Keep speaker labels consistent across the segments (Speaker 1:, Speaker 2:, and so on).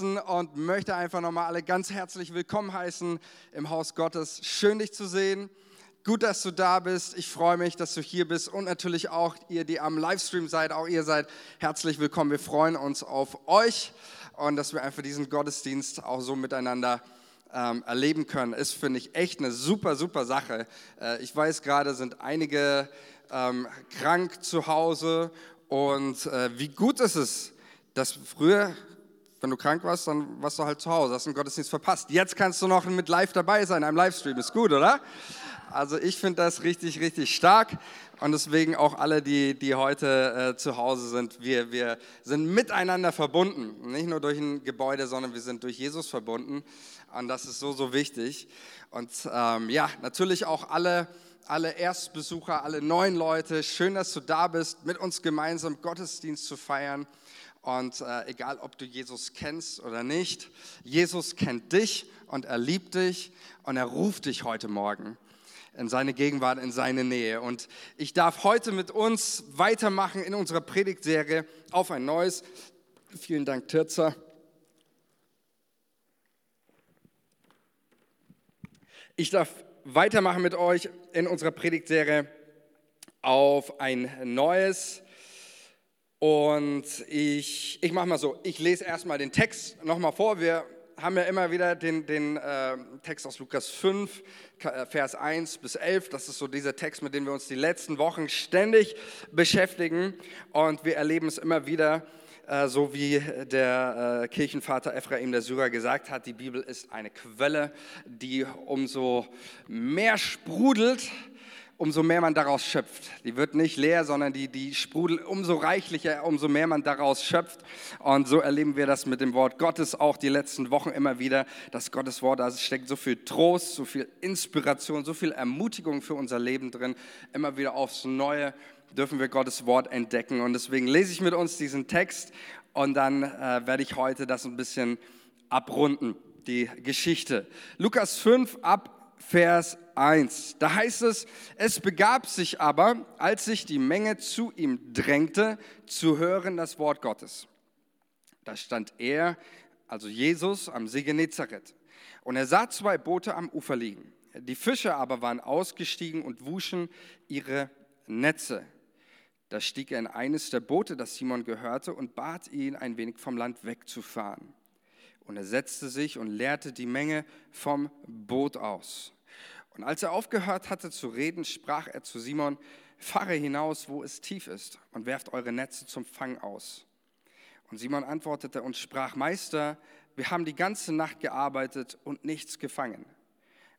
Speaker 1: und möchte einfach nochmal alle ganz herzlich willkommen heißen im Haus Gottes. Schön dich zu sehen. Gut, dass du da bist. Ich freue mich, dass du hier bist und natürlich auch ihr, die am Livestream seid, auch ihr seid herzlich willkommen. Wir freuen uns auf euch und dass wir einfach diesen Gottesdienst auch so miteinander ähm, erleben können. Ist, finde ich, echt eine super, super Sache. Äh, ich weiß gerade, sind einige ähm, krank zu Hause und äh, wie gut ist es, dass früher wenn du krank warst, dann warst du halt zu Hause, hast den Gottesdienst verpasst. Jetzt kannst du noch mit live dabei sein, einem Livestream. Ist gut, oder? Also ich finde das richtig, richtig stark. Und deswegen auch alle, die, die heute äh, zu Hause sind, wir, wir sind miteinander verbunden. Nicht nur durch ein Gebäude, sondern wir sind durch Jesus verbunden. Und das ist so, so wichtig. Und ähm, ja, natürlich auch alle, alle Erstbesucher, alle neuen Leute. Schön, dass du da bist, mit uns gemeinsam Gottesdienst zu feiern. Und äh, egal, ob du Jesus kennst oder nicht, Jesus kennt dich und er liebt dich und er ruft dich heute Morgen in seine Gegenwart, in seine Nähe. Und ich darf heute mit uns weitermachen in unserer Predigtserie auf ein neues. Vielen Dank, Tirza. Ich darf weitermachen mit euch in unserer Predigtserie auf ein neues. Und ich, ich mache mal so, ich lese erstmal den Text nochmal vor. Wir haben ja immer wieder den, den äh, Text aus Lukas 5, äh, Vers 1 bis 11. Das ist so dieser Text, mit dem wir uns die letzten Wochen ständig beschäftigen. Und wir erleben es immer wieder, äh, so wie der äh, Kirchenvater Ephraim der Syrer gesagt hat, die Bibel ist eine Quelle, die umso mehr sprudelt, umso mehr man daraus schöpft. Die wird nicht leer, sondern die, die sprudelt umso reichlicher, umso mehr man daraus schöpft. Und so erleben wir das mit dem Wort Gottes auch die letzten Wochen immer wieder. Das Gottes Wort, da steckt so viel Trost, so viel Inspiration, so viel Ermutigung für unser Leben drin. Immer wieder aufs Neue dürfen wir Gottes Wort entdecken. Und deswegen lese ich mit uns diesen Text und dann äh, werde ich heute das ein bisschen abrunden, die Geschichte. Lukas 5 ab Vers 1. Da heißt es, es begab sich aber, als sich die Menge zu ihm drängte, zu hören das Wort Gottes. Da stand er, also Jesus, am See Genezareth. Und er sah zwei Boote am Ufer liegen. Die Fischer aber waren ausgestiegen und wuschen ihre Netze. Da stieg er in eines der Boote, das Simon gehörte, und bat ihn, ein wenig vom Land wegzufahren. Und er setzte sich und leerte die Menge vom Boot aus. Und als er aufgehört hatte zu reden, sprach er zu Simon, fahre hinaus, wo es tief ist, und werft eure Netze zum Fang aus. Und Simon antwortete und sprach, Meister, wir haben die ganze Nacht gearbeitet und nichts gefangen.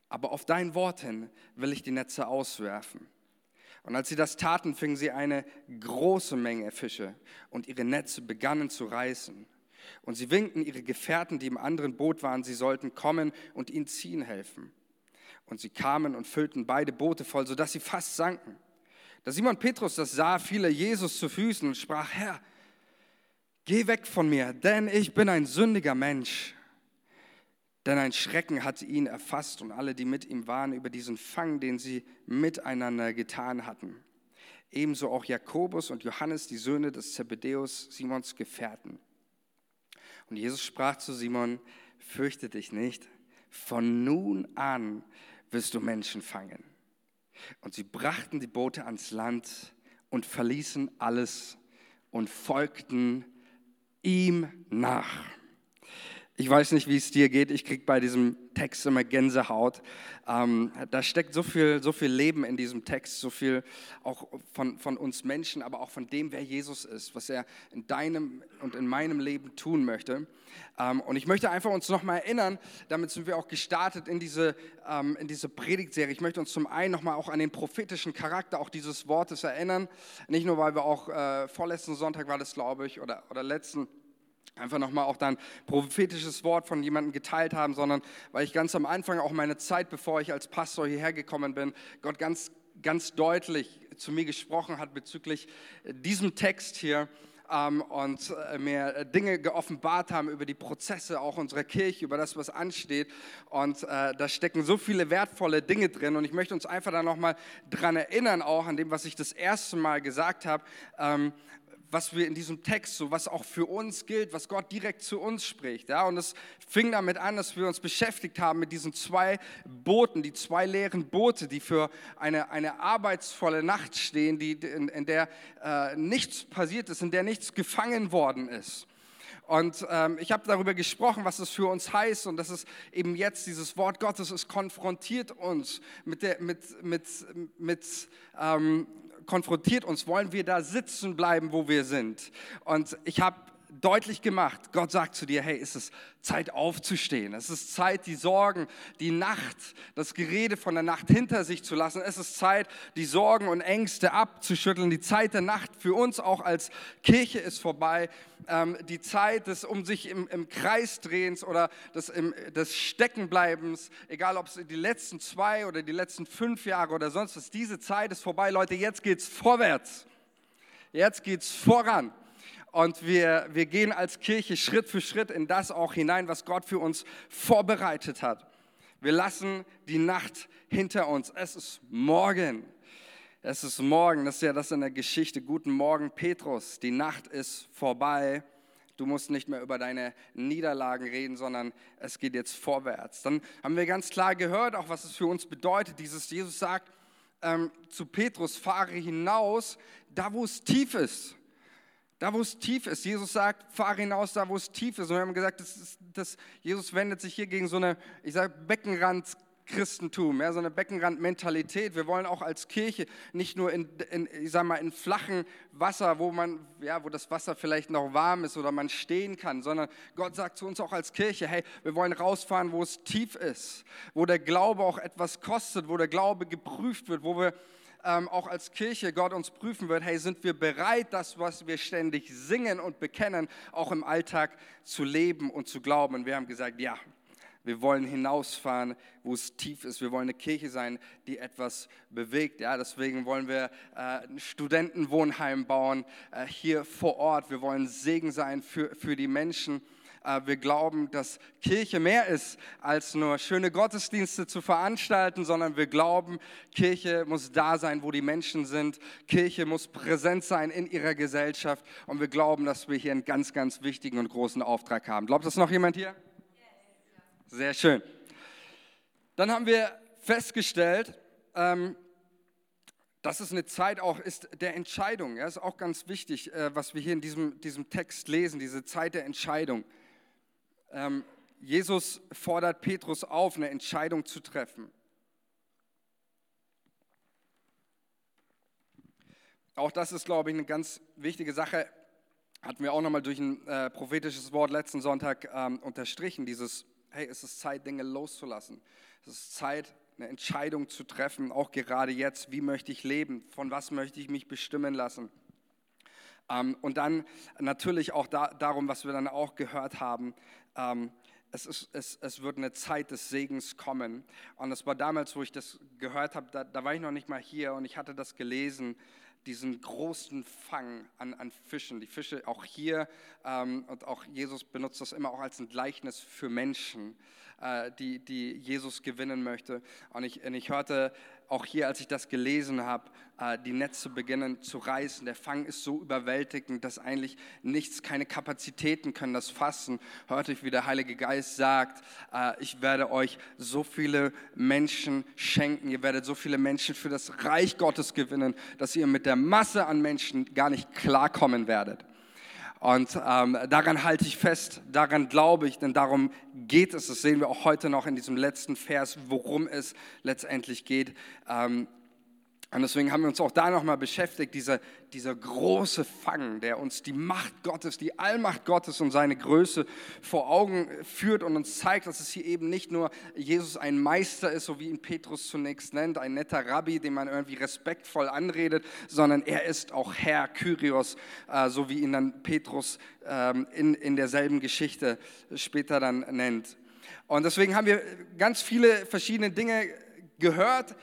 Speaker 1: Aber auf dein Wort hin will ich die Netze auswerfen. Und als sie das taten, fingen sie eine große Menge Fische und ihre Netze begannen zu reißen. Und sie winkten ihre Gefährten, die im anderen Boot waren, sie sollten kommen und ihnen ziehen helfen. Und sie kamen und füllten beide Boote voll, sodass sie fast sanken. Da Simon Petrus das sah, fiel er Jesus zu Füßen und sprach, Herr, geh weg von mir, denn ich bin ein sündiger Mensch. Denn ein Schrecken hatte ihn erfasst und alle, die mit ihm waren, über diesen Fang, den sie miteinander getan hatten. Ebenso auch Jakobus und Johannes, die Söhne des Zebedeus, Simons Gefährten. Und Jesus sprach zu Simon, fürchte dich nicht, von nun an wirst du Menschen fangen. Und sie brachten die Boote ans Land und verließen alles und folgten ihm nach. Ich weiß nicht, wie es dir geht. Ich kriege bei diesem Text immer Gänsehaut. Ähm, da steckt so viel, so viel Leben in diesem Text, so viel auch von, von uns Menschen, aber auch von dem, wer Jesus ist, was er in deinem und in meinem Leben tun möchte. Ähm, und ich möchte einfach uns nochmal erinnern, damit sind wir auch gestartet in diese, ähm, in diese Predigtserie. Ich möchte uns zum einen nochmal auch an den prophetischen Charakter auch dieses Wortes erinnern. Nicht nur, weil wir auch äh, vorletzten Sonntag war das, glaube ich, oder, oder letzten einfach nochmal auch dann prophetisches Wort von jemandem geteilt haben, sondern weil ich ganz am Anfang auch meine Zeit, bevor ich als Pastor hierher gekommen bin, Gott ganz, ganz deutlich zu mir gesprochen hat bezüglich diesem Text hier ähm, und äh, mir Dinge geoffenbart haben über die Prozesse auch unserer Kirche, über das, was ansteht. Und äh, da stecken so viele wertvolle Dinge drin. Und ich möchte uns einfach da nochmal dran erinnern, auch an dem, was ich das erste Mal gesagt habe. Ähm, was wir in diesem Text, so was auch für uns gilt, was Gott direkt zu uns spricht. Ja? Und es fing damit an, dass wir uns beschäftigt haben mit diesen zwei Booten, die zwei leeren Boote, die für eine, eine arbeitsvolle Nacht stehen, die, in, in der äh, nichts passiert ist, in der nichts gefangen worden ist. Und ähm, ich habe darüber gesprochen, was das für uns heißt und das ist eben jetzt dieses Wort Gottes, es konfrontiert uns mit, der, mit, mit, mit ähm, konfrontiert uns, wollen wir da sitzen bleiben, wo wir sind. Und ich habe deutlich gemacht. Gott sagt zu dir, hey, ist es Zeit aufzustehen. Es ist Zeit, die Sorgen, die Nacht, das Gerede von der Nacht hinter sich zu lassen. Es ist Zeit, die Sorgen und Ängste abzuschütteln. Die Zeit der Nacht für uns auch als Kirche ist vorbei. Ähm, die Zeit des um sich im, im Kreis drehens oder des, im, des Steckenbleibens, egal ob es die letzten zwei oder die letzten fünf Jahre oder sonst was, diese Zeit ist vorbei. Leute, jetzt geht's vorwärts. Jetzt geht's voran. Und wir, wir gehen als Kirche Schritt für Schritt in das auch hinein, was Gott für uns vorbereitet hat. Wir lassen die Nacht hinter uns. Es ist morgen. Es ist morgen. Das ist ja das in der Geschichte. Guten Morgen, Petrus. Die Nacht ist vorbei. Du musst nicht mehr über deine Niederlagen reden, sondern es geht jetzt vorwärts. Dann haben wir ganz klar gehört, auch was es für uns bedeutet. Dieses Jesus sagt ähm, zu Petrus, fahre hinaus, da wo es tief ist. Da, wo es tief ist. Jesus sagt, fahre hinaus da, wo es tief ist. Und wir haben gesagt, das ist, das, Jesus wendet sich hier gegen so eine, ich sage, Beckenrand Christentum, ja, so eine Beckenrandmentalität. Wir wollen auch als Kirche nicht nur in, in, ich sag mal, in flachen Wasser, wo man, ja, wo das Wasser vielleicht noch warm ist oder man stehen kann, sondern Gott sagt zu uns auch als Kirche, hey, wir wollen rausfahren, wo es tief ist, wo der Glaube auch etwas kostet, wo der Glaube geprüft wird, wo wir ähm, auch als Kirche Gott uns prüfen wird, hey, sind wir bereit, das, was wir ständig singen und bekennen, auch im Alltag zu leben und zu glauben? Und wir haben gesagt, ja, wir wollen hinausfahren, wo es tief ist. Wir wollen eine Kirche sein, die etwas bewegt. Ja, deswegen wollen wir äh, ein Studentenwohnheim bauen äh, hier vor Ort. Wir wollen Segen sein für, für die Menschen. Äh, wir glauben, dass Kirche mehr ist, als nur schöne Gottesdienste zu veranstalten, sondern wir glauben, Kirche muss da sein, wo die Menschen sind. Kirche muss präsent sein in ihrer Gesellschaft. Und wir glauben, dass wir hier einen ganz, ganz wichtigen und großen Auftrag haben. Glaubt das noch jemand hier? Sehr schön. Dann haben wir festgestellt, ähm, dass es eine Zeit auch ist der Entscheidung. Ja, ist auch ganz wichtig, äh, was wir hier in diesem, diesem Text lesen, diese Zeit der Entscheidung. Ähm, Jesus fordert Petrus auf, eine Entscheidung zu treffen. Auch das ist, glaube ich, eine ganz wichtige Sache. Hatten wir auch nochmal durch ein äh, prophetisches Wort letzten Sonntag ähm, unterstrichen. Dieses, hey, es ist Zeit, Dinge loszulassen. Es ist Zeit, eine Entscheidung zu treffen, auch gerade jetzt. Wie möchte ich leben? Von was möchte ich mich bestimmen lassen? Ähm, und dann natürlich auch da, darum, was wir dann auch gehört haben, ähm, es, ist, es, es, wird eine Zeit des Segens kommen. Und das war damals, wo ich das gehört habe, da, da, war ich noch nicht mal hier und ich hatte das gelesen, diesen großen Fang an, an Fischen. Die Fische auch hier ähm, und auch Jesus benutzt das immer auch als ein Gleichnis für Menschen, äh, die, die Jesus gewinnen möchte. Und ich, und ich hörte auch hier, als ich das gelesen habe, äh, die Netze beginnen zu reißen. Der Fang ist so überwältigend, dass eigentlich nichts, keine Kapazitäten können das fassen. Hörte ich, wie der Heilige Geist sagt, äh, ich werde euch so viele Menschen schenken, ihr werdet so viele Menschen für das Reich Gottes gewinnen, dass ihr mit der Masse an Menschen gar nicht klarkommen werdet. Und ähm, daran halte ich fest, daran glaube ich, denn darum geht es. Das sehen wir auch heute noch in diesem letzten Vers, worum es letztendlich geht. Ähm, und deswegen haben wir uns auch da nochmal beschäftigt, dieser, dieser große Fang, der uns die Macht Gottes, die Allmacht Gottes und seine Größe vor Augen führt und uns zeigt, dass es hier eben nicht nur Jesus ein Meister ist, so wie ihn Petrus zunächst nennt, ein netter Rabbi, den man irgendwie respektvoll anredet, sondern er ist auch Herr, Kyrios, äh, so wie ihn dann Petrus ähm, in, in derselben Geschichte später dann nennt. Und deswegen haben wir ganz viele verschiedene Dinge gehört,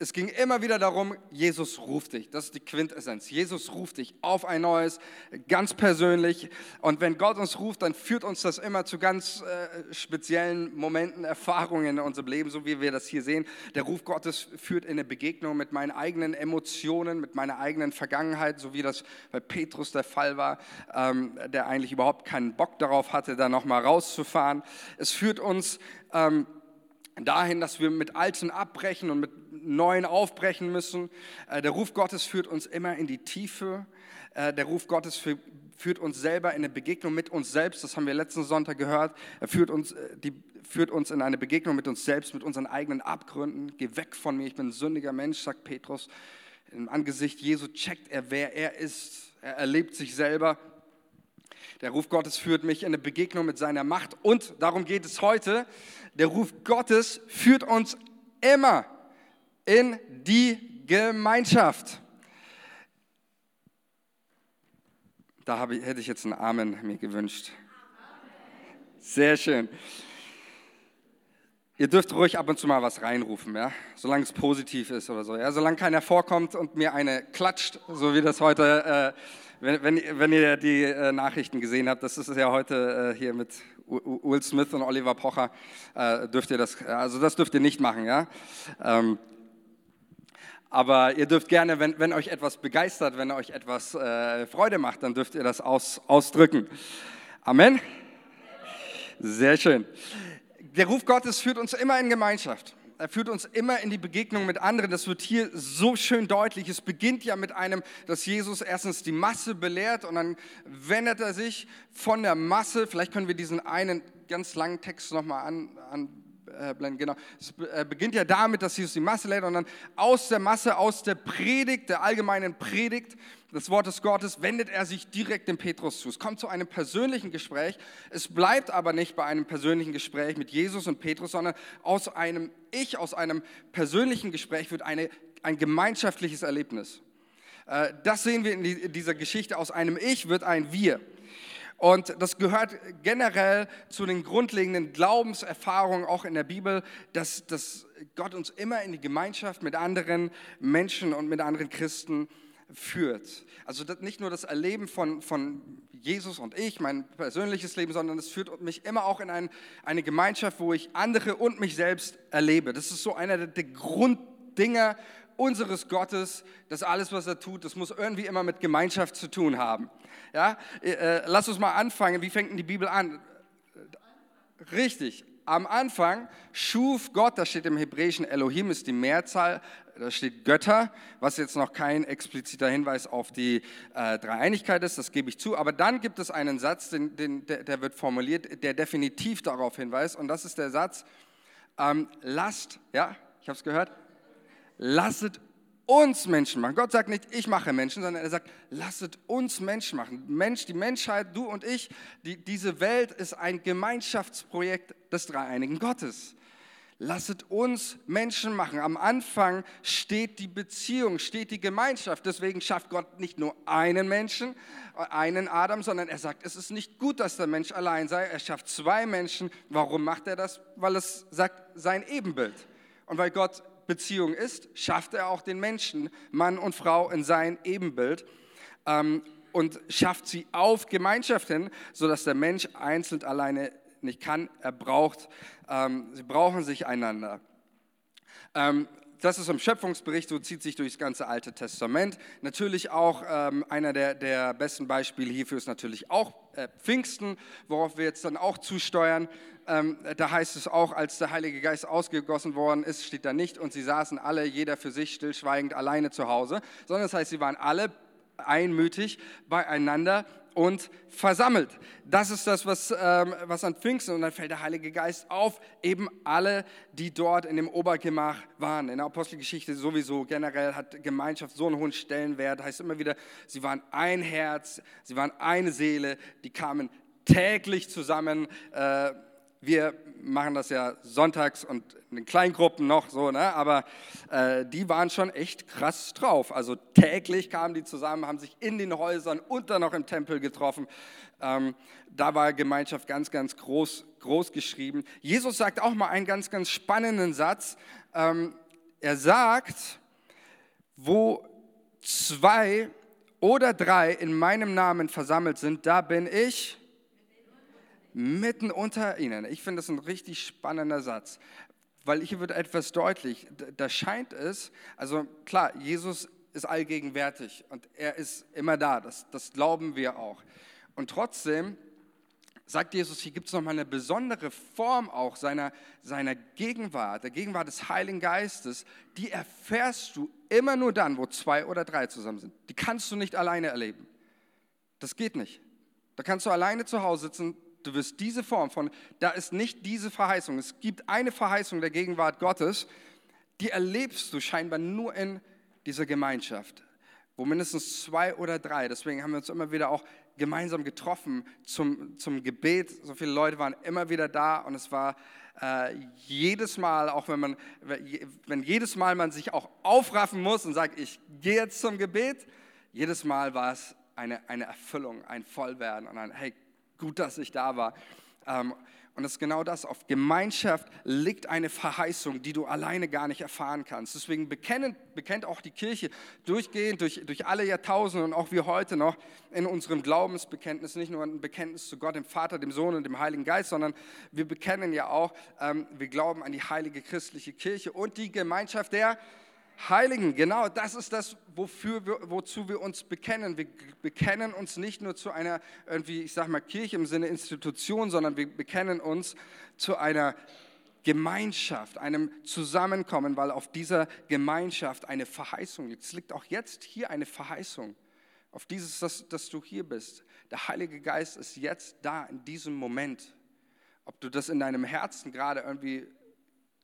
Speaker 1: es ging immer wieder darum, Jesus ruft dich. Das ist die Quintessenz. Jesus ruft dich auf ein neues, ganz persönlich. Und wenn Gott uns ruft, dann führt uns das immer zu ganz äh, speziellen Momenten, Erfahrungen in unserem Leben, so wie wir das hier sehen. Der Ruf Gottes führt in eine Begegnung mit meinen eigenen Emotionen, mit meiner eigenen Vergangenheit, so wie das bei Petrus der Fall war, ähm, der eigentlich überhaupt keinen Bock darauf hatte, da nochmal rauszufahren. Es führt uns ähm, dahin, dass wir mit Alten abbrechen und mit Neuen aufbrechen müssen. Äh, der Ruf Gottes führt uns immer in die Tiefe. Äh, der Ruf Gottes führt uns selber in eine Begegnung mit uns selbst. Das haben wir letzten Sonntag gehört. Er führt uns, äh, die, führt uns in eine Begegnung mit uns selbst, mit unseren eigenen Abgründen. Geh weg von mir, ich bin ein sündiger Mensch, sagt Petrus. Im Angesicht Jesu checkt er, wer er ist. Er erlebt sich selber. Der Ruf Gottes führt mich in eine Begegnung mit seiner Macht und darum geht es heute. Der Ruf Gottes führt uns immer in die Gemeinschaft. Da ich, hätte ich jetzt einen Amen mir gewünscht. Sehr schön. Ihr dürft ruhig ab und zu mal was reinrufen, ja? solange es positiv ist oder so. Ja? Solange keiner vorkommt und mir eine klatscht, so wie das heute, äh, wenn, wenn, wenn, ihr die äh, Nachrichten gesehen habt, das ist ja heute äh, hier mit Will Smith und Oliver Pocher, äh, dürft ihr das, also das dürft ihr nicht machen. Ja? Ähm, aber ihr dürft gerne, wenn, wenn euch etwas begeistert, wenn euch etwas äh, Freude macht, dann dürft ihr das aus, ausdrücken. Amen. Sehr schön. Der Ruf Gottes führt uns immer in Gemeinschaft. Er führt uns immer in die Begegnung mit anderen. Das wird hier so schön deutlich. Es beginnt ja mit einem, dass Jesus erstens die Masse belehrt und dann wendet er sich von der Masse. Vielleicht können wir diesen einen ganz langen Text nochmal an, an äh, blenden. Genau. Es äh, beginnt ja damit, dass Jesus die Masse lädt und dann aus der Masse, aus der Predigt, der allgemeinen Predigt des Wortes Gottes, wendet er sich direkt dem Petrus zu. Es kommt zu einem persönlichen Gespräch. Es bleibt aber nicht bei einem persönlichen Gespräch mit Jesus und Petrus, sondern aus einem Ich, aus einem persönlichen Gespräch wird eine, ein gemeinschaftliches Erlebnis. Äh, das sehen wir in dieser Geschichte. Aus einem Ich wird ein Wir. Und das gehört generell zu den grundlegenden Glaubenserfahrungen auch in der Bibel, dass, dass Gott uns immer in die Gemeinschaft mit anderen Menschen und mit anderen Christen führt. Also nicht nur das Erleben von, von Jesus und ich, mein persönliches Leben, sondern es führt mich immer auch in ein, eine Gemeinschaft, wo ich andere und mich selbst erlebe. Das ist so einer der Grunddinger unseres Gottes, dass alles, was er tut, das muss irgendwie immer mit Gemeinschaft zu tun haben. Ja? Äh, äh, lass uns mal anfangen. Wie fängt denn die Bibel an? Richtig. Am Anfang schuf Gott, das steht im Hebräischen, Elohim ist die Mehrzahl, da steht Götter, was jetzt noch kein expliziter Hinweis auf die äh, Dreieinigkeit ist, das gebe ich zu. Aber dann gibt es einen Satz, den, den, der, der, wird formuliert, der definitiv darauf hinweist. Und das ist der Satz, ähm, lasst, ja, ich habe es gehört, lasset uns Menschen machen. Gott sagt nicht, ich mache Menschen, sondern er sagt, lasset uns Menschen machen. Mensch, die Menschheit, du und ich, die, diese Welt ist ein Gemeinschaftsprojekt des dreieinigen Gottes. Lasset uns Menschen machen. Am Anfang steht die Beziehung, steht die Gemeinschaft. Deswegen schafft Gott nicht nur einen Menschen, einen Adam, sondern er sagt, es ist nicht gut, dass der Mensch allein sei. Er schafft zwei Menschen. Warum macht er das? Weil es sagt sein Ebenbild. Und weil Gott Beziehung ist, schafft er auch den Menschen, Mann und Frau, in sein Ebenbild ähm, und schafft sie auf Gemeinschaft hin, sodass der Mensch einzeln alleine nicht kann. Er braucht, ähm, sie brauchen sich einander. Ähm, das ist im Schöpfungsbericht, so zieht sich durch das ganze Alte Testament. Natürlich auch ähm, einer der, der, besten Beispiele hierfür ist natürlich auch äh, Pfingsten, worauf wir jetzt dann auch zusteuern. Ähm, da heißt es auch, als der Heilige Geist ausgegossen worden ist, steht da nicht, und sie saßen alle, jeder für sich, stillschweigend, alleine zu Hause, sondern das heißt, sie waren alle einmütig beieinander und versammelt. Das ist das, was, ähm, was an Pfingsten und dann fällt der Heilige Geist auf, eben alle, die dort in dem Obergemach waren. In der Apostelgeschichte sowieso generell hat Gemeinschaft so einen hohen Stellenwert, heißt immer wieder, sie waren ein Herz, sie waren eine Seele, die kamen täglich zusammen. Äh, wir machen das ja sonntags und in Kleingruppen noch so, ne? aber äh, die waren schon echt krass drauf. Also täglich kamen die zusammen, haben sich in den Häusern und dann noch im Tempel getroffen. Ähm, da war Gemeinschaft ganz, ganz groß, groß geschrieben. Jesus sagt auch mal einen ganz, ganz spannenden Satz. Ähm, er sagt, wo zwei oder drei in meinem Namen versammelt sind, da bin ich mitten unter ihnen. Ich finde das ein richtig spannender Satz, weil hier wird etwas deutlich. Da scheint es, also klar, Jesus ist allgegenwärtig und er ist immer da, das, das glauben wir auch. Und trotzdem sagt Jesus, hier gibt es nochmal eine besondere Form auch seiner, seiner Gegenwart, der Gegenwart des Heiligen Geistes, die erfährst du immer nur dann, wo zwei oder drei zusammen sind. Die kannst du nicht alleine erleben. Das geht nicht. Da kannst du alleine zu Hause sitzen, du wirst diese Form von, da ist nicht diese Verheißung. Es gibt eine Verheißung der Gegenwart Gottes, die erlebst du scheinbar nur in dieser Gemeinschaft, wo mindestens zwei oder drei, deswegen haben wir uns immer wieder auch gemeinsam getroffen zum, zum Gebet. So viele Leute waren immer wieder da und es war äh, jedes Mal, auch wenn man, wenn jedes Mal man sich auch aufraffen muss und sagt, ich gehe jetzt zum Gebet, jedes Mal war es eine, eine Erfüllung, ein Vollwerden und ein, hey, gut, dass ich da war. Ähm, und das ist genau das. Auf Gemeinschaft liegt eine Verheißung, die du alleine gar nicht erfahren kannst. Deswegen bekennt, bekennt auch die Kirche durchgehend, durch, durch alle Jahrtausende und auch wir heute noch in unserem Glaubensbekenntnis nicht nur ein Bekenntnis zu Gott, dem Vater, dem Sohn und dem Heiligen Geist, sondern wir bekennen ja auch, ähm, wir glauben an die heilige christliche Kirche und die Gemeinschaft der Heiligen, genau, das ist das, wofür wir, wozu wir uns bekennen. Wir bekennen uns nicht nur zu einer, irgendwie, ich sag mal, Kirche im Sinne Institution, sondern wir bekennen uns zu einer Gemeinschaft, einem Zusammenkommen, weil auf dieser Gemeinschaft eine Verheißung liegt. Es liegt auch jetzt hier eine Verheißung, auf dieses, dass, dass du hier bist. Der Heilige Geist ist jetzt da, in diesem Moment. Ob du das in deinem Herzen gerade irgendwie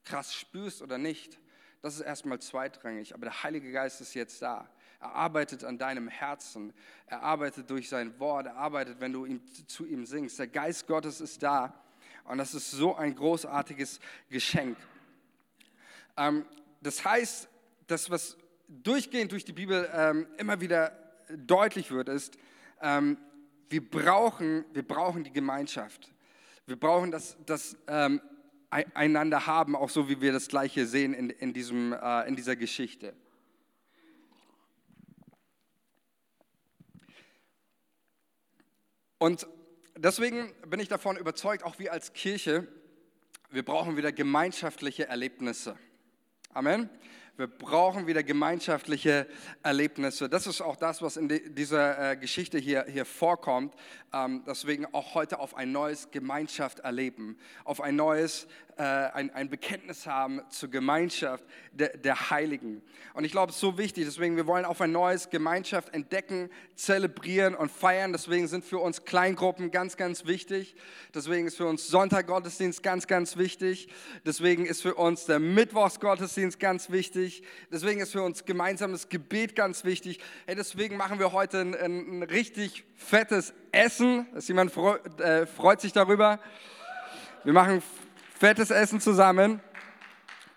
Speaker 1: krass spürst oder nicht das ist erstmal zweitrangig, aber der Heilige Geist ist jetzt da. Er arbeitet an deinem Herzen. Er arbeitet durch sein Wort. Er arbeitet, wenn du ihm, zu ihm singst. Der Geist Gottes ist da. Und das ist so ein großartiges Geschenk. Ähm, das heißt, das, was durchgehend durch die Bibel ähm, immer wieder deutlich wird, ist, ähm, wir, brauchen, wir brauchen die Gemeinschaft. Wir brauchen das, das ähm, einander haben, auch so wie wir das gleiche sehen in, in, diesem, äh, in dieser Geschichte. Und deswegen bin ich davon überzeugt, auch wir als Kirche, wir brauchen wieder gemeinschaftliche Erlebnisse. Amen. Wir brauchen wieder gemeinschaftliche Erlebnisse. Das ist auch das, was in dieser äh, Geschichte hier, hier vorkommt. Ähm, deswegen auch heute auf ein neues Gemeinschaft erleben, auf ein neues äh, ein, ein Bekenntnis haben zur Gemeinschaft der, der Heiligen. Und ich glaube, es ist so wichtig. Deswegen, wir wollen auf ein neues Gemeinschaft entdecken, zelebrieren und feiern. Deswegen sind für uns Kleingruppen ganz, ganz wichtig. Deswegen ist für uns Sonntaggottesdienst ganz, ganz wichtig. Deswegen ist für uns der Mittwochsgottesdienst ganz wichtig. Deswegen ist für uns gemeinsames Gebet ganz wichtig. Hey, deswegen machen wir heute ein, ein, richtig fettes Essen. Ist jemand freut, äh, freut sich darüber? Wir machen fettes Essen zusammen.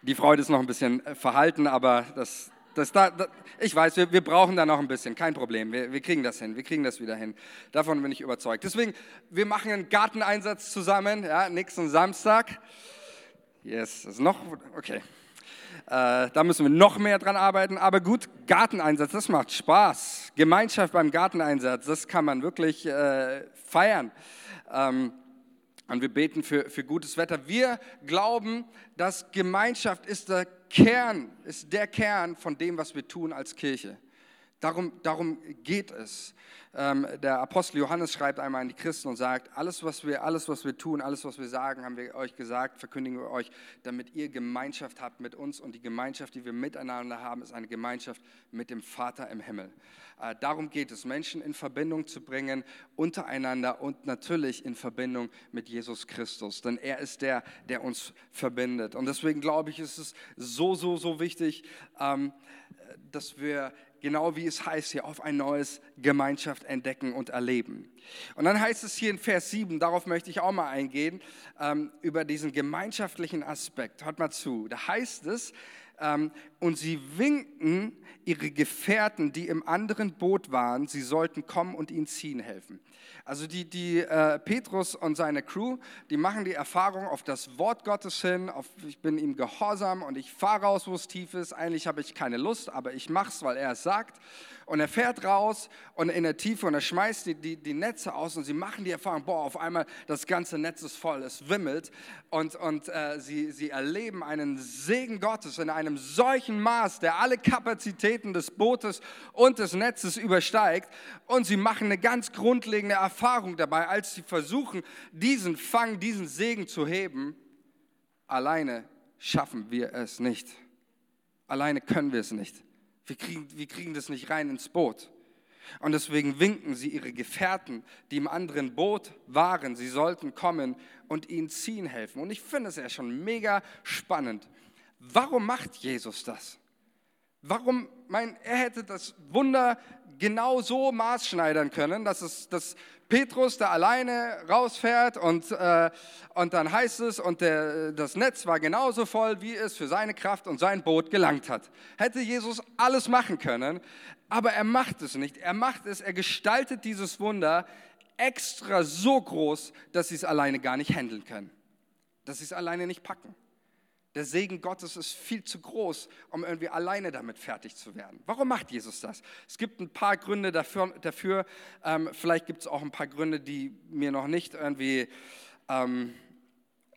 Speaker 1: Die Freude ist noch ein bisschen äh, verhalten, aber das, das, da, das, ich weiß, wir, wir, brauchen da noch ein bisschen, kein Problem. Wir, wir, kriegen das hin, wir kriegen das wieder hin. Davon bin ich überzeugt. Deswegen, wir machen einen Garteneinsatz zusammen, ja, nächsten Samstag. Yes, ist noch, okay. Äh, da müssen wir noch mehr dran arbeiten. Aber gut, Garteneinsatz, das macht Spaß. Gemeinschaft beim Garteneinsatz, das kann man wirklich äh, feiern. Ähm, und wir beten für, für gutes Wetter. Wir glauben, dass Gemeinschaft ist der Kern, ist der Kern von dem, was wir tun als Kirche. Darum, darum geht es. Ähm, der Apostel Johannes schreibt einmal an die Christen und sagt, alles was, wir, alles, was wir tun, alles, was wir sagen, haben wir euch gesagt, verkündigen wir euch, damit ihr Gemeinschaft habt mit uns. Und die Gemeinschaft, die wir miteinander haben, ist eine Gemeinschaft mit dem Vater im Himmel. Äh, darum geht es, Menschen in Verbindung zu bringen, untereinander und natürlich in Verbindung mit Jesus Christus. Denn er ist der, der uns verbindet. Und deswegen glaube ich, ist es so, so, so wichtig, ähm, dass wir genau wie es heißt hier, auf ein neues Gemeinschaft entdecken und erleben. Und dann heißt es hier in Vers 7, darauf möchte ich auch mal eingehen, ähm, über diesen gemeinschaftlichen Aspekt. Hört mal zu. Da heißt es, ähm, und sie winkten ihre Gefährten, die im anderen Boot waren, sie sollten kommen und ihnen ziehen helfen. Also die, die äh, Petrus und seine Crew, die machen die Erfahrung auf das Wort Gottes hin, auf, ich bin ihm gehorsam und ich fahre raus, wo es tief ist. Eigentlich habe ich keine Lust, aber ich mache es, weil er es sagt. Und er fährt raus und in der Tiefe und er schmeißt die, die, die Netze aus und sie machen die Erfahrung, boah, auf einmal das ganze Netz ist voll, es wimmelt und, und äh, sie, sie erleben einen Segen Gottes in einem solchen Maß, der alle Kapazitäten des Bootes und des Netzes übersteigt und sie machen eine ganz grundlegende Erfahrung dabei, als sie versuchen, diesen Fang, diesen Segen zu heben. Alleine schaffen wir es nicht. Alleine können wir es nicht. Wir kriegen, wir kriegen das nicht rein ins Boot. Und deswegen winken sie ihre Gefährten, die im anderen Boot waren, sie sollten kommen und ihnen ziehen helfen. Und ich finde es ja schon mega spannend. Warum macht Jesus das? Warum, mein, er hätte das Wunder genau so maßschneidern können, dass, es, dass Petrus da alleine rausfährt und, äh, und dann heißt es, und der, das Netz war genauso voll, wie es für seine Kraft und sein Boot gelangt hat. Hätte Jesus alles machen können, aber er macht es nicht. Er macht es, er gestaltet dieses Wunder extra so groß, dass sie es alleine gar nicht handeln können, dass sie es alleine nicht packen. Der Segen Gottes ist viel zu groß, um irgendwie alleine damit fertig zu werden. Warum macht Jesus das? Es gibt ein paar Gründe dafür. dafür. Ähm, vielleicht gibt es auch ein paar Gründe, die mir noch nicht irgendwie ähm,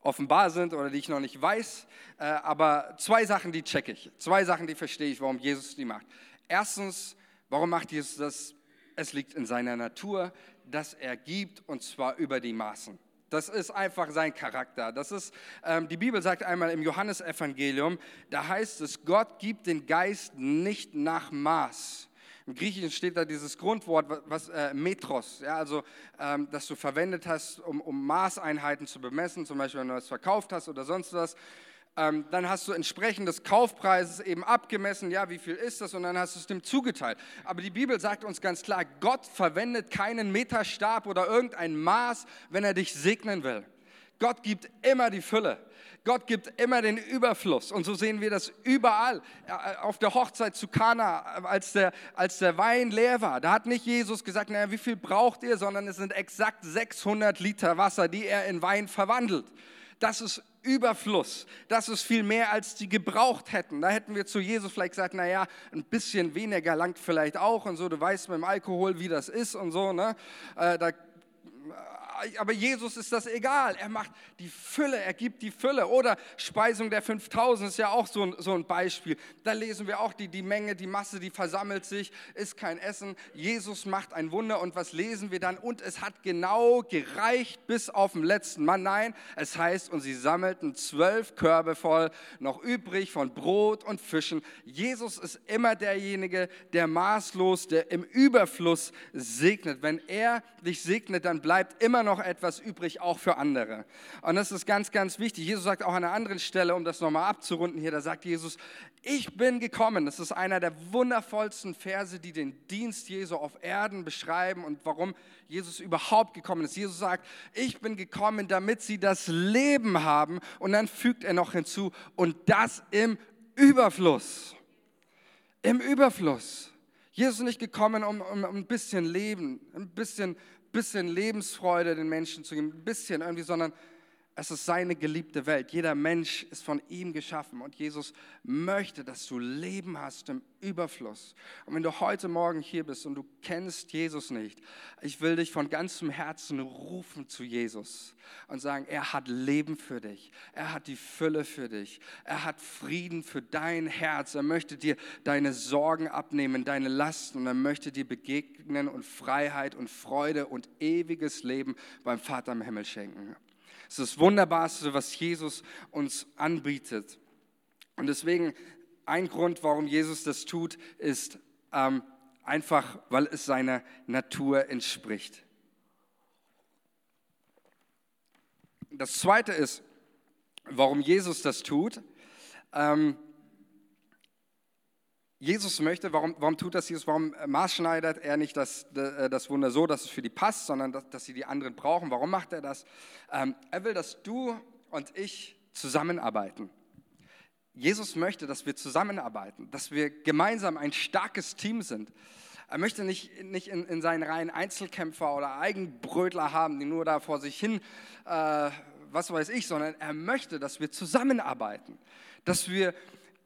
Speaker 1: offenbar sind oder die ich noch nicht weiß. Äh, aber zwei Sachen, die checke ich. Zwei Sachen, die verstehe ich, warum Jesus die macht. Erstens, warum macht Jesus das? Es liegt in seiner Natur, dass er gibt und zwar über die Maßen. Das ist einfach sein Charakter. Das ist, ähm, die Bibel sagt einmal im Johannesevangelium, da heißt es, Gott gibt den Geist nicht nach Maß. Im Griechischen steht da dieses Grundwort, was äh, Metros, ja, also ähm, das du verwendet hast, um, um Maßeinheiten zu bemessen, zum Beispiel wenn du es verkauft hast oder sonst was ähm, dann hast du entsprechend des Kaufpreises eben abgemessen, ja, wie viel ist das, und dann hast du es dem zugeteilt. Aber die Bibel sagt uns ganz klar, Gott verwendet keinen Meterstab oder irgendein Maß, wenn er dich segnen will. Gott gibt immer die Fülle. Gott gibt immer den Überfluss. Und so sehen wir das überall. Äh, auf der Hochzeit zu Kana, als der, als der Wein leer war, da hat nicht Jesus gesagt, naja, wie viel braucht ihr, sondern es sind exakt 600 Liter Wasser, die er in Wein verwandelt. Das ist Überfluss. Das ist viel mehr, als die gebraucht hätten. Da hätten wir zu Jesus vielleicht gesagt, naja, ein bisschen weniger langt vielleicht auch und so. Du weißt mit dem Alkohol, wie das ist und so. Ne? Äh, da aber Jesus ist das egal. Er macht die Fülle, er gibt die Fülle. Oder Speisung der 5000 ist ja auch so ein, so ein Beispiel. Da lesen wir auch die, die Menge, die Masse, die versammelt sich, ist kein Essen. Jesus macht ein Wunder und was lesen wir dann? Und es hat genau gereicht bis auf den letzten Mann. Nein, es heißt, und sie sammelten zwölf Körbe voll, noch übrig von Brot und Fischen. Jesus ist immer derjenige, der maßlos, der im Überfluss segnet. Wenn er dich segnet, dann bleibt immer noch noch etwas übrig, auch für andere. Und das ist ganz, ganz wichtig. Jesus sagt auch an einer anderen Stelle, um das nochmal abzurunden hier, da sagt Jesus, ich bin gekommen. Das ist einer der wundervollsten Verse, die den Dienst Jesu auf Erden beschreiben und warum Jesus überhaupt gekommen ist. Jesus sagt, ich bin gekommen, damit sie das Leben haben. Und dann fügt er noch hinzu, und das im Überfluss. Im Überfluss. Jesus ist nicht gekommen, um, um, um ein bisschen Leben, ein bisschen bisschen Lebensfreude den Menschen zu geben, ein bisschen irgendwie, sondern es ist seine geliebte Welt. Jeder Mensch ist von ihm geschaffen und Jesus möchte, dass du Leben hast im Überfluss. Und wenn du heute Morgen hier bist und du kennst Jesus nicht, ich will dich von ganzem Herzen rufen zu Jesus und sagen, er hat Leben für dich. Er hat die Fülle für dich. Er hat Frieden für dein Herz. Er möchte dir deine Sorgen abnehmen, deine Lasten und er möchte dir begegnen und Freiheit und Freude und ewiges Leben beim Vater im Himmel schenken. Es ist das Wunderbarste, was Jesus uns anbietet. Und deswegen ein Grund, warum Jesus das tut, ist ähm, einfach, weil es seiner Natur entspricht. Das Zweite ist, warum Jesus das tut. Ähm, Jesus möchte, warum, warum tut das Jesus? Warum maßschneidert er nicht das, äh, das Wunder so, dass es für die passt, sondern dass, dass sie die anderen brauchen? Warum macht er das? Ähm, er will, dass du und ich zusammenarbeiten. Jesus möchte, dass wir zusammenarbeiten, dass wir gemeinsam ein starkes Team sind. Er möchte nicht, nicht in, in seinen Reihen Einzelkämpfer oder Eigenbrötler haben, die nur da vor sich hin, äh, was weiß ich, sondern er möchte, dass wir zusammenarbeiten, dass wir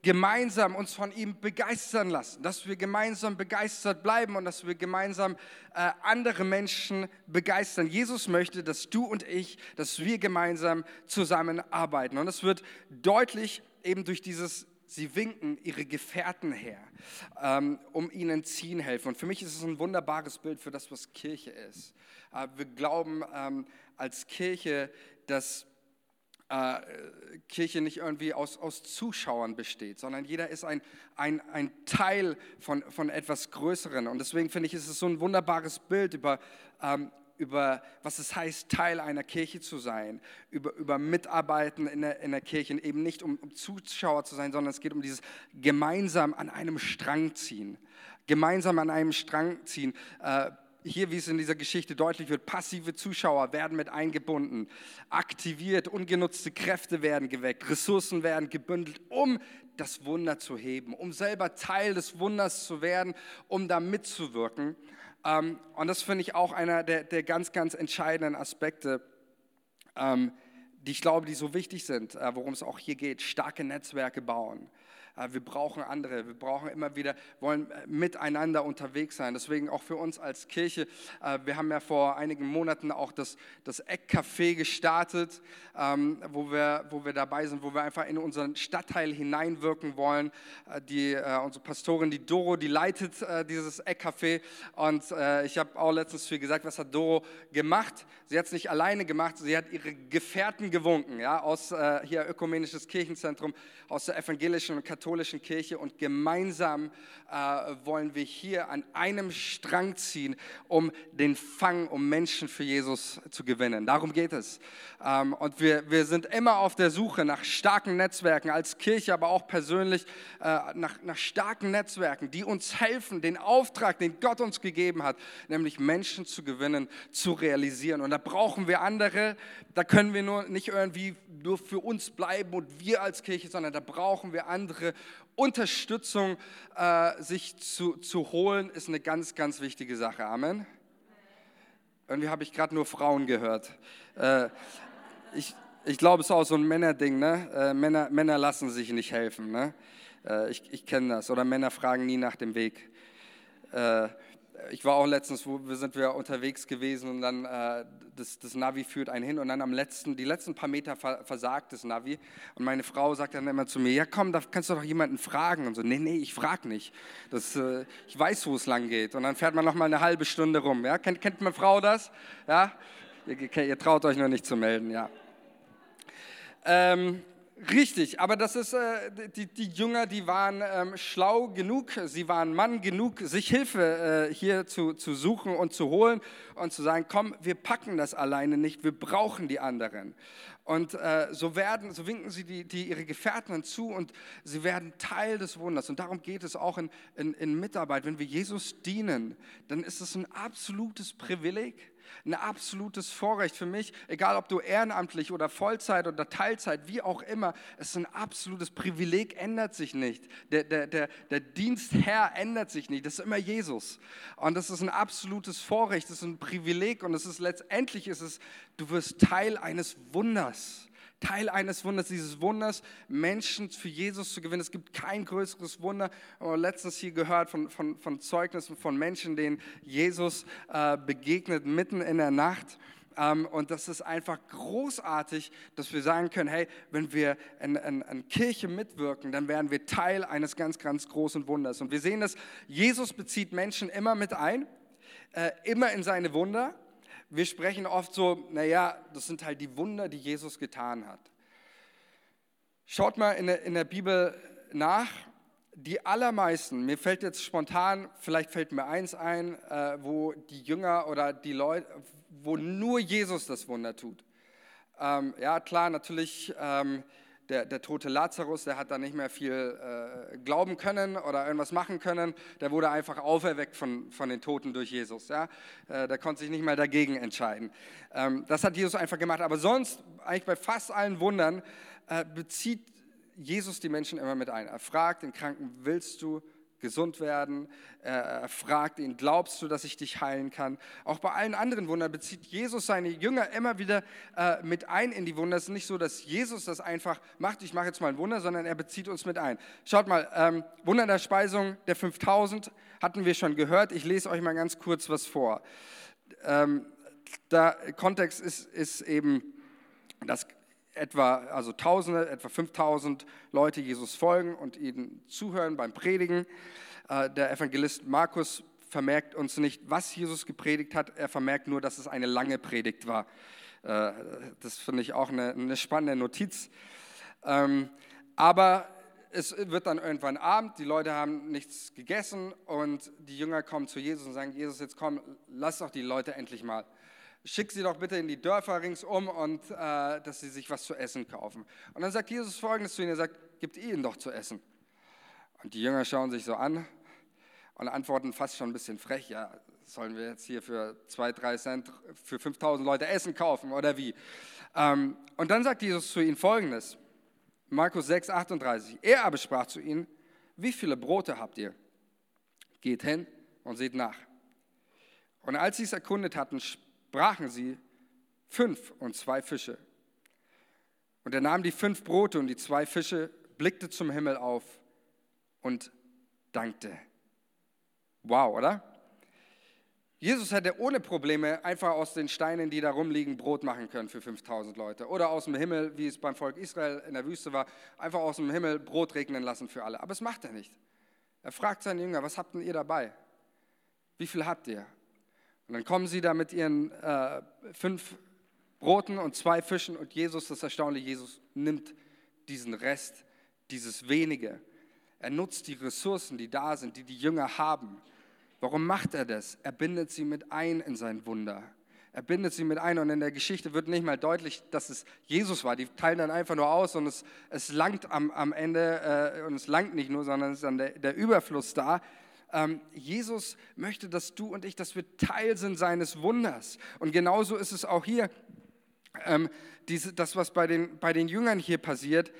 Speaker 1: gemeinsam uns von ihm begeistern lassen, dass wir gemeinsam begeistert bleiben und dass wir gemeinsam äh, andere Menschen begeistern. Jesus möchte, dass du und ich, dass wir gemeinsam zusammenarbeiten. Und es wird deutlich eben durch dieses Sie winken ihre Gefährten her, ähm, um ihnen ziehen helfen. Und für mich ist es ein wunderbares Bild für das, was Kirche ist. Äh, wir glauben ähm, als Kirche, dass äh, Kirche nicht irgendwie aus, aus Zuschauern besteht, sondern jeder ist ein, ein, ein Teil von, von etwas Größeren. Und deswegen finde ich, ist es so ein wunderbares Bild über, ähm, über was es heißt, Teil einer Kirche zu sein, über, über Mitarbeiten in der, in der Kirche, eben nicht um, um Zuschauer zu sein, sondern es geht um dieses gemeinsam an einem Strang ziehen. Gemeinsam an einem Strang ziehen. Äh, hier, wie es in dieser Geschichte deutlich wird, passive Zuschauer werden mit eingebunden, aktiviert, ungenutzte Kräfte werden geweckt, Ressourcen werden gebündelt, um das Wunder zu heben, um selber Teil des Wunders zu werden, um da mitzuwirken. Ähm, und das finde ich auch einer der, der ganz, ganz entscheidenden Aspekte, ähm, die ich glaube, die so wichtig sind, äh, worum es auch hier geht, starke Netzwerke bauen. Äh, wir brauchen andere, wir brauchen immer wieder, wollen äh, miteinander unterwegs sein. Deswegen auch für uns als Kirche, äh, wir haben ja vor einigen Monaten auch das, das Eckcafé gestartet, ähm, wo wir, wo wir dabei sind, wo wir einfach in unseren Stadtteil hineinwirken wollen. Die, unsere Pastorin, die Doro, die leitet dieses Eckcafé und ich habe auch letztens viel gesagt, was hat Doro gemacht? Sie hat es nicht alleine gemacht, sie hat ihre Gefährten gewunken, ja, aus hier Ökumenisches Kirchenzentrum, aus der evangelischen und katholischen katholischen Kirche und gemeinsam äh, wollen wir hier an einem Strang ziehen, um den Fang, um Menschen für Jesus zu gewinnen. Darum geht es. Ähm, und wir, wir sind immer auf der Suche nach starken Netzwerken, als Kirche, aber auch persönlich, äh, nach, nach starken Netzwerken, die uns helfen, den Auftrag, den Gott uns gegeben hat, nämlich Menschen zu gewinnen, zu realisieren. Und da brauchen wir andere, da können wir nur nicht irgendwie nur für uns bleiben und wir als Kirche, sondern da brauchen wir andere Unterstützung äh, sich zu, zu holen, ist eine ganz, ganz wichtige Sache. Amen. Irgendwie habe ich gerade nur Frauen gehört. Äh, ich, ich glaube, es ist auch so ein Männerding. Ne? Äh, Männer, Männer lassen sich nicht helfen. Ne? Äh, ich ich kenne das. Oder Männer fragen nie nach dem Weg. Ich war auch letztens, wo sind wir unterwegs gewesen und dann äh, das, das, Navi führt einen hin und dann am letzten, die letzten paar Meter versagt das Navi. Und meine Frau sagt dann immer zu mir, ja komm, da kannst du doch jemanden fragen und so, nee, nee, ich frage nicht, das, äh, ich weiß, wo es lang geht. Und dann fährt man noch mal eine halbe Stunde rum, ja, kennt, kennt meine Frau das? Ja, ihr, ihr traut euch nur nicht zu melden, ja. Ähm, Richtig, aber das ist, äh, die, die Jünger, die waren ähm, schlau genug, sie waren Mann genug, sich Hilfe äh, hier zu, zu suchen und zu holen und zu sagen, komm, wir packen das alleine nicht, wir brauchen die anderen. Und äh, so, werden, so winken sie die, die, ihre Gefährten zu und sie werden Teil des Wunders. Und darum geht es auch in, in, in Mitarbeit. Wenn wir Jesus dienen, dann ist es ein absolutes Privileg ein absolutes Vorrecht für mich, egal ob du ehrenamtlich oder Vollzeit oder Teilzeit, wie auch immer, es ist ein absolutes Privileg, ändert sich nicht. Der, der, der, der Dienstherr ändert sich nicht, das ist immer Jesus. Und das ist ein absolutes Vorrecht, das ist ein Privileg und es ist letztendlich ist es, du wirst Teil eines Wunders. Teil eines Wunders, dieses Wunders, Menschen für Jesus zu gewinnen. Es gibt kein größeres Wunder. Wir letztens hier gehört von, von, von Zeugnissen von Menschen, denen Jesus äh, begegnet mitten in der Nacht. Ähm, und das ist einfach großartig, dass wir sagen können, hey, wenn wir in, in, in Kirche mitwirken, dann werden wir Teil eines ganz, ganz großen Wunders. Und wir sehen dass Jesus bezieht Menschen immer mit ein, äh, immer in seine Wunder wir sprechen oft so, naja, das sind halt die Wunder, die Jesus getan hat. Schaut mal in der, in der Bibel nach. Die allermeisten, mir fällt jetzt spontan, vielleicht fällt mir eins ein, äh, wo die Jünger oder die Leute, wo nur Jesus das Wunder tut. Ähm, ja, klar, natürlich ähm, der, der tote Lazarus, der hat da nicht mehr viel äh, glauben können oder irgendwas machen können. Der wurde einfach auferweckt von, von den Toten durch Jesus. Ja? Äh, der konnte sich nicht mehr dagegen entscheiden. Ähm, das hat Jesus einfach gemacht. Aber sonst, eigentlich bei fast allen Wundern, äh, bezieht Jesus die Menschen immer mit ein. Er fragt den Kranken, willst du gesund werden. Er fragt ihn, glaubst du, dass ich dich heilen kann? Auch bei allen anderen Wundern bezieht Jesus seine Jünger immer wieder äh, mit ein in die Wunder. Es ist nicht so, dass Jesus das einfach macht, ich mache jetzt mal ein Wunder, sondern er bezieht uns mit ein. Schaut mal, ähm, Wunder der Speisung der 5000 hatten wir schon gehört. Ich lese euch mal ganz kurz was vor. Ähm, der Kontext ist, ist eben, dass etwa, also Tausende, etwa 5000 Leute Jesus folgen und ihnen zuhören beim Predigen. Äh, der Evangelist Markus vermerkt uns nicht, was Jesus gepredigt hat, er vermerkt nur, dass es eine lange Predigt war. Äh, das finde ich auch eine, eine spannende Notiz. Ähm, aber es wird dann irgendwann Abend, die Leute haben nichts gegessen und die Jünger kommen zu Jesus und sagen, Jesus, jetzt komm, lass doch die Leute endlich mal schick sie doch bitte in die Dörfer ringsum und äh, dass sie sich was zu essen kaufen. Und dann sagt Jesus folgendes zu ihnen, er sagt, gebt ihnen doch zu essen. Und die Jünger schauen sich so an und antworten fast schon ein bisschen frech, ja, sollen wir jetzt hier für zwei, drei Cent für 5000 Leute Essen kaufen oder wie? Ähm, und dann sagt Jesus zu ihnen folgendes, Markus 6, 38, er aber sprach zu ihnen, wie viele Brote habt ihr? Geht hin und seht nach. Und als sie es erkundet hatten, brachen sie fünf und zwei Fische. Und er nahm die fünf Brote und die zwei Fische, blickte zum Himmel auf und dankte. Wow, oder? Jesus hätte ohne Probleme einfach aus den Steinen, die da rumliegen, Brot machen können für 5000 Leute. Oder aus dem Himmel, wie es beim Volk Israel in der Wüste war, einfach aus dem Himmel Brot regnen lassen für alle. Aber es macht er nicht. Er fragt seine Jünger, was habt denn ihr dabei? Wie viel habt ihr? Und dann kommen sie da mit ihren äh, fünf Broten und zwei Fischen und Jesus, das Erstaunliche, Jesus nimmt diesen Rest, dieses wenige. Er nutzt die Ressourcen, die da sind, die die Jünger haben. Warum macht er das? Er bindet sie mit ein in sein Wunder. Er bindet sie mit ein und in der Geschichte wird nicht mal deutlich, dass es Jesus war. Die teilen dann einfach nur aus und es, es langt am, am Ende äh, und es langt nicht nur, sondern es ist dann der, der Überfluss da ähm, Jesus möchte, dass du und ich, dass wir Teil sind seines Wunders. Und genauso ist es auch hier, ähm, diese, das, was bei den, bei den Jüngern hier passiert.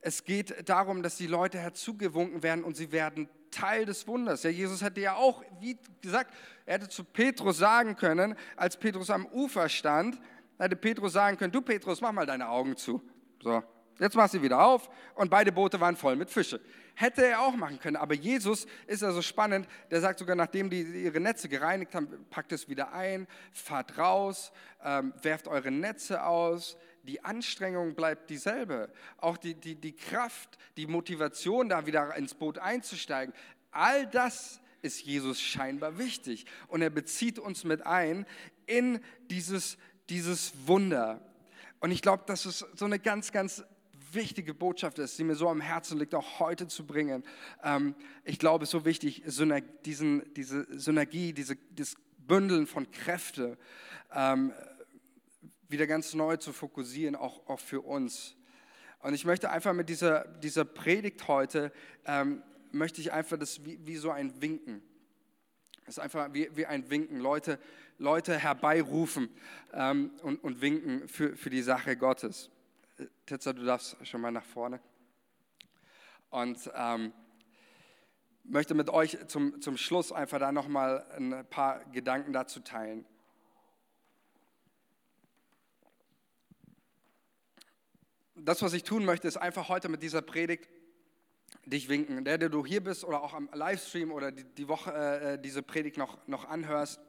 Speaker 1: Es geht darum, dass die Leute herzugewunken werden und sie werden Teil des Wunders. Ja, Jesus hätte ja auch, wie gesagt, er hätte zu Petrus sagen können, als Petrus am Ufer stand, hätte Petrus sagen können, du Petrus, mach mal deine Augen zu. So, Jetzt mach sie wieder auf und beide Boote waren voll mit Fische. Hätte er auch machen können, aber Jesus ist also spannend. Der sagt sogar, nachdem die ihre Netze gereinigt haben, packt es wieder ein, fahrt raus, ähm, werft eure Netze aus. Die Anstrengung bleibt dieselbe. Auch die, die, die Kraft, die Motivation, da wieder ins Boot einzusteigen. All das ist Jesus scheinbar wichtig. Und er bezieht uns mit ein in dieses, dieses Wunder. Und ich glaube, das ist so eine ganz, ganz wichtige Botschaft ist, die mir so am Herzen liegt, auch heute zu bringen. Ähm, ich glaube, es ist so wichtig, diesen, diese Synergie, diese, das Bündeln von Kräfte ähm, wieder ganz neu zu fokussieren, auch, auch für uns. Und ich möchte einfach mit dieser, dieser Predigt heute, ähm, möchte ich einfach das wie, wie so ein Winken. Es ist einfach wie, wie ein Winken, Leute, Leute herbeirufen ähm, und, und winken für, für die Sache Gottes. Titzer, du darfst schon mal nach vorne. Und ähm, möchte mit euch zum, zum Schluss einfach da nochmal ein paar Gedanken dazu teilen. Das, was ich tun möchte, ist einfach heute mit dieser Predigt dich winken. Der, der du hier bist oder auch am Livestream oder die, die Woche äh, diese Predigt noch, noch anhörst.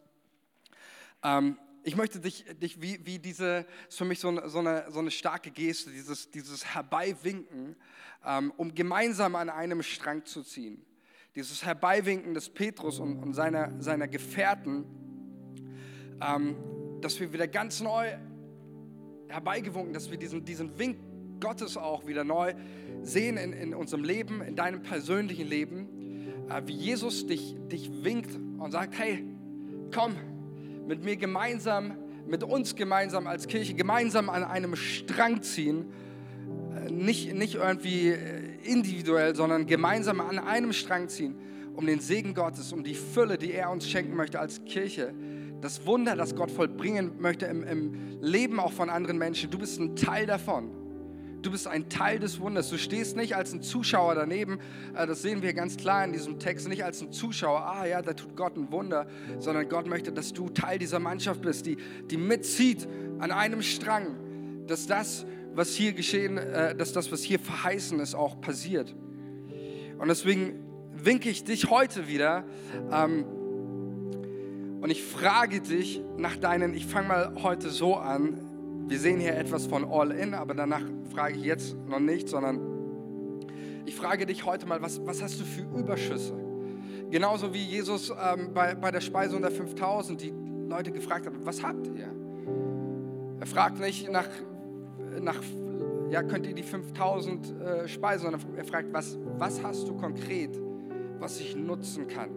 Speaker 1: Ähm, ich möchte dich, dich wie, wie diese, ist für mich so eine, so eine, so eine starke Geste, dieses, dieses Herbeiwinken, ähm, um gemeinsam an einem Strang zu ziehen. Dieses Herbeiwinken des Petrus und, und seiner, seiner Gefährten, ähm, dass wir wieder ganz neu herbeigewunken, dass wir diesen, diesen Wink Gottes auch wieder neu sehen in, in unserem Leben, in deinem persönlichen Leben, äh, wie Jesus dich, dich winkt und sagt, hey, komm, mit mir gemeinsam, mit uns gemeinsam als Kirche, gemeinsam an einem Strang ziehen. Äh, nicht, nicht irgendwie äh, individuell, sondern gemeinsam an einem Strang ziehen, um den Segen Gottes, um die Fülle, die er uns schenken möchte als Kirche, das Wunder, das Gott vollbringen möchte im, im Leben auch von anderen Menschen. Du bist ein Teil davon. Du bist ein Teil des Wunders. Du stehst nicht als ein Zuschauer daneben, äh, das sehen wir ganz klar in diesem Text, nicht als ein Zuschauer, ah ja, da tut Gott ein Wunder, sondern Gott möchte, dass du Teil dieser Mannschaft bist, die, die mitzieht an einem Strang, dass das, was hier geschehen, äh, dass das, was hier verheißen ist, auch passiert. Und deswegen winke ich dich heute wieder ähm, und ich frage dich nach deinen, ich fange mal heute so an, wir sehen hier etwas von All In, aber danach frage ich jetzt noch nicht, sondern ich frage dich heute mal, was, was hast du für Überschüsse? Genauso wie Jesus ähm, bei, bei der Speisung der 5000 die Leute gefragt hat, was habt ihr? Er fragt nicht nach, nach ja, könnt ihr die 5000 äh, speisen, sondern er fragt, was, was hast du konkret, was ich nutzen kann?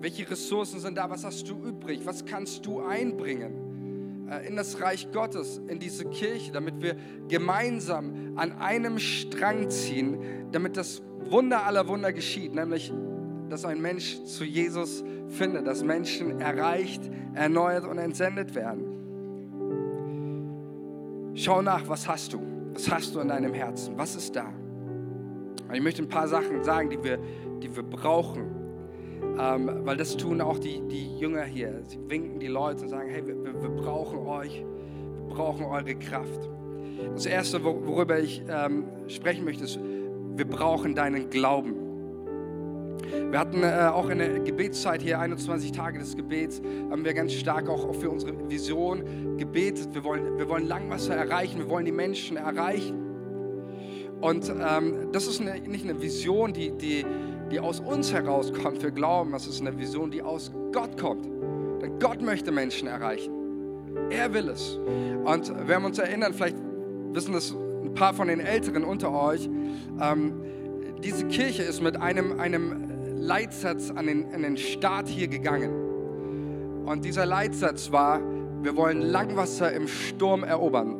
Speaker 1: Welche Ressourcen sind da? Was hast du übrig? Was kannst du einbringen in das Reich Gottes, in diese Kirche, damit wir gemeinsam an einem Strang ziehen, damit das Wunder aller Wunder geschieht, nämlich dass ein Mensch zu Jesus findet, dass Menschen erreicht, erneuert und entsendet werden. Schau nach, was hast du? Was hast du in deinem Herzen? Was ist da? Ich möchte ein paar Sachen sagen, die wir, die wir brauchen, ähm, weil das tun auch die, die Jünger hier. Sie winken die Leute und sagen, hey, wir, wir brauchen euch, wir brauchen eure Kraft. Das Erste, worüber ich ähm, sprechen möchte, ist, wir brauchen deinen Glauben. Wir hatten äh, auch in der Gebetszeit hier 21 Tage des Gebets, haben wir ganz stark auch, auch für unsere Vision gebetet. Wir wollen, wir wollen Langwasser erreichen, wir wollen die Menschen erreichen. Und ähm, das ist eine, nicht eine Vision, die, die, die aus uns herauskommt. Wir glauben, das ist eine Vision, die aus Gott kommt. Denn Gott möchte Menschen erreichen. Er will es. Und wir haben uns erinnern, vielleicht wissen das ein paar von den Älteren unter euch, ähm, diese Kirche ist mit einem, einem Leitsatz an den, an den Start hier gegangen. Und dieser Leitsatz war, wir wollen Langwasser im Sturm erobern.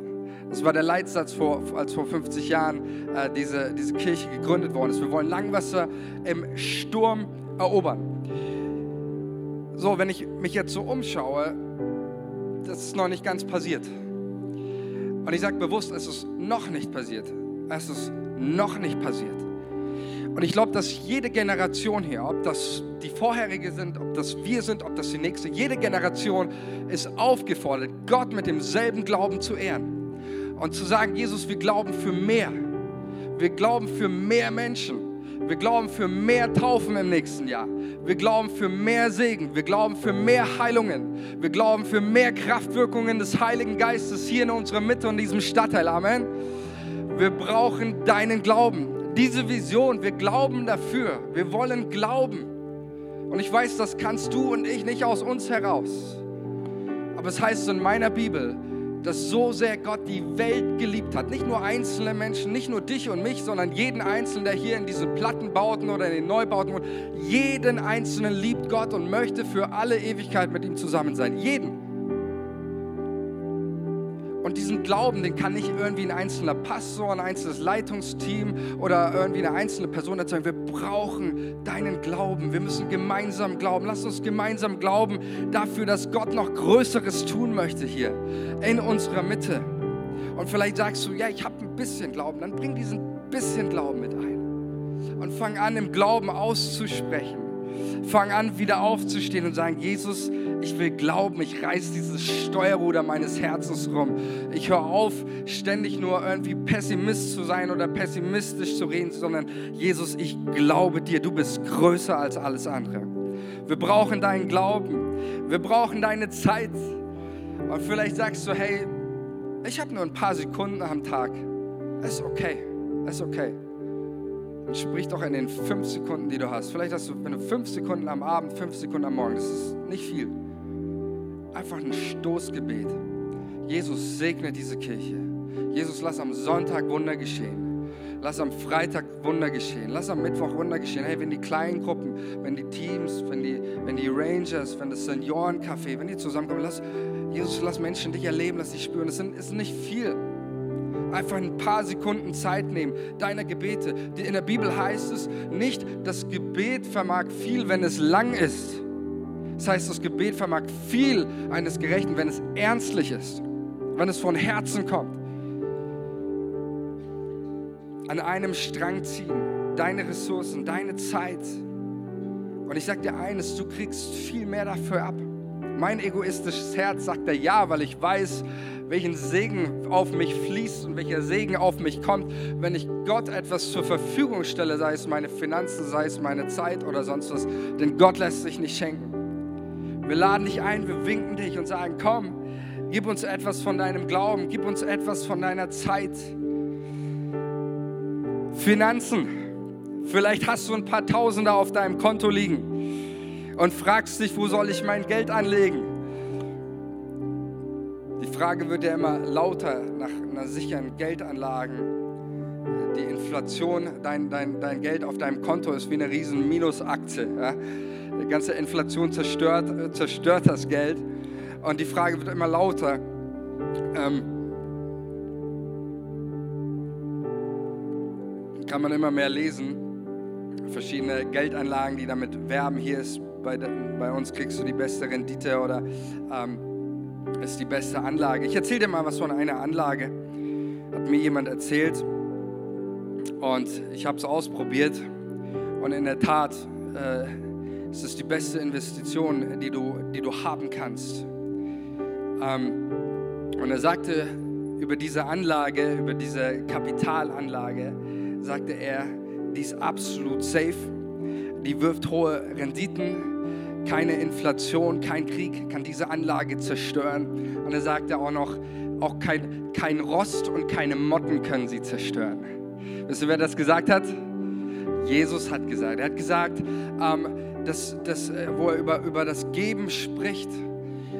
Speaker 1: Das war der Leitsatz, vor, als vor 50 Jahren äh, diese, diese Kirche gegründet worden ist. Wir wollen Langwasser im Sturm erobern. So, wenn ich mich jetzt so umschaue, das ist noch nicht ganz passiert. Und ich sage bewusst, es ist noch nicht passiert. Es ist noch nicht passiert. Und ich glaube, dass jede Generation hier, ob das die vorherige sind, ob das wir sind, ob das die nächste, jede Generation ist aufgefordert, Gott mit demselben Glauben zu ehren. Und zu sagen, Jesus, wir glauben für mehr. Wir glauben für mehr Menschen. Wir glauben für mehr Taufen im nächsten Jahr. Wir glauben für mehr Segen. Wir glauben für mehr Heilungen. Wir glauben für mehr Kraftwirkungen des Heiligen Geistes hier in unserer Mitte und diesem Stadtteil. Amen. Wir brauchen deinen Glauben diese Vision, wir glauben dafür, wir wollen glauben. Und ich weiß, das kannst du und ich nicht aus uns heraus. Aber es heißt in meiner Bibel, dass so sehr Gott die Welt geliebt hat. Nicht nur einzelne Menschen, nicht nur dich und mich, sondern jeden Einzelnen, der hier in diesen Plattenbauten oder in den Neubauten wohnt. Jeden Einzelnen liebt Gott und möchte für alle Ewigkeit mit ihm zusammen sein. Jeden. Und diesen Glauben, den kann nicht irgendwie ein einzelner Pastor, ein einzelnes Leitungsteam oder irgendwie eine einzelne Person erzeugen. Wir brauchen deinen Glauben. Wir müssen gemeinsam glauben. Lass uns gemeinsam glauben dafür, dass Gott noch Größeres tun möchte hier in unserer Mitte. Und vielleicht sagst du, ja, ich habe ein bisschen Glauben. Dann bring diesen bisschen Glauben mit ein. Und fang an, im Glauben auszusprechen. Fang an, wieder aufzustehen und sagen, Jesus, ich will glauben, ich reiß dieses Steuerruder meines Herzens rum. Ich höre auf, ständig nur irgendwie Pessimist zu sein oder pessimistisch zu reden, sondern Jesus, ich glaube dir, du bist größer als alles andere. Wir brauchen deinen Glauben. Wir brauchen deine Zeit. Und vielleicht sagst du, hey, ich habe nur ein paar Sekunden am Tag. Es ist okay. Es ist okay. Dann sprich doch in den fünf Sekunden, die du hast. Vielleicht hast du, du fünf Sekunden am Abend, fünf Sekunden am Morgen, das ist nicht viel einfach ein Stoßgebet. Jesus segne diese Kirche. Jesus, lass am Sonntag Wunder geschehen. Lass am Freitag Wunder geschehen. Lass am Mittwoch Wunder geschehen. Hey, wenn die kleinen Gruppen, wenn die Teams, wenn die, wenn die Rangers, wenn das Seniorencafé, wenn die zusammenkommen, lass, Jesus, lass Menschen dich erleben, lass dich spüren. Es ist nicht viel. Einfach ein paar Sekunden Zeit nehmen deiner Gebete. In der Bibel heißt es nicht, das Gebet vermag viel, wenn es lang ist das heißt, das Gebet vermag viel eines Gerechten, wenn es ernstlich ist, wenn es von Herzen kommt. an einem Strang ziehen. Deine Ressourcen, deine Zeit. Und ich sage dir eines, du kriegst viel mehr dafür ab. Mein egoistisches Herz sagt da ja, weil ich weiß, welchen Segen auf mich fließt und welcher Segen auf mich kommt, wenn ich Gott etwas zur Verfügung stelle, sei es meine Finanzen, sei es meine Zeit oder sonst was. Denn Gott lässt sich nicht schenken. Wir laden dich ein, wir winken dich und sagen, komm, gib uns etwas von deinem Glauben, gib uns etwas von deiner Zeit. Finanzen. Vielleicht hast du ein paar Tausender auf deinem Konto liegen und fragst dich, wo soll ich mein Geld anlegen? Frage wird ja immer lauter nach einer sicheren Geldanlagen. Die Inflation, dein, dein, dein Geld auf deinem Konto ist wie eine riesen Minusaktie. Ja? Die ganze Inflation zerstört, zerstört das Geld. Und die Frage wird immer lauter. Ähm, kann man immer mehr lesen. Verschiedene Geldanlagen, die damit werben. Hier ist bei, bei uns kriegst du die beste Rendite oder ähm, ist die beste Anlage. Ich erzähle dir mal was von einer Anlage. Hat mir jemand erzählt und ich habe es ausprobiert und in der Tat äh, die beste Investition, die du, die du haben kannst. Ähm, und er sagte über diese Anlage, über diese Kapitalanlage, sagte er, die ist absolut safe, die wirft hohe Renditen, keine Inflation, kein Krieg kann diese Anlage zerstören. Und er sagte auch noch, auch kein, kein Rost und keine Motten können sie zerstören. Wisst ihr, wer das gesagt hat? Jesus hat gesagt. Er hat gesagt, ähm, dass, dass, äh, wo er über, über das Geben spricht,